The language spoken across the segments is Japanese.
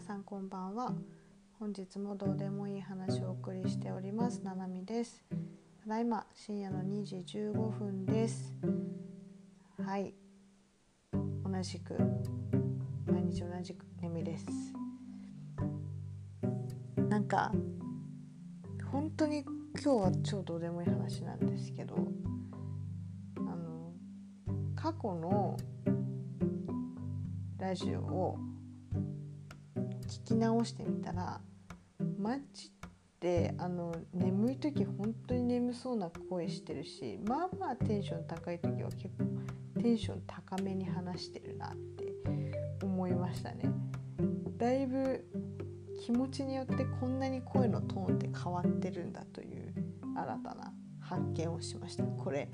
さんこんばんは。本日もどうでもいい話をお送りしております。ななみです。ただいま深夜の2時15分です。はい。同じく。毎日同じく眠です。なんか本当に今日は超どうでもいい話なんですけどあの過去のラジオを聞き直してみたらマジであの眠い時本当に眠そうな声してるしまあまあテンション高い時は結構テンション高めに話してるなって思いましたね。だいぶ気持ちによってこんなに声のトーンって変わってるんだという新たな発見をしましたこれ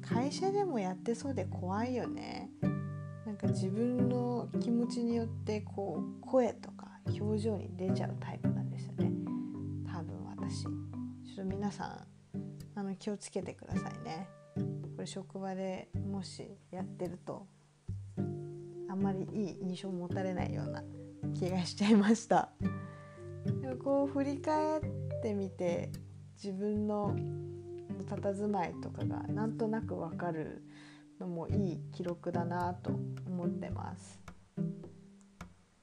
会社でもやってそうで怖いよねなんか自分の気持ちによってこう声とか表情に出ちゃうタイプなんですよね。多分私。ちょっと皆さんあの気をつけてくださいね。これ職場でもしやってるとあんまりいい印象を持たれないような気がしちゃいました。でもこう振り返ってみて自分の佇まいとかがなんとなくわかるのもいい記録だなと思ってます。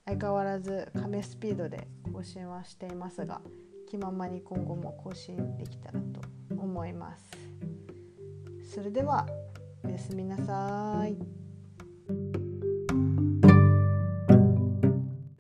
相変わらず亀スピードで更新はしていますが気ままに今後も更新できたらと思います。それではおやすみなさい。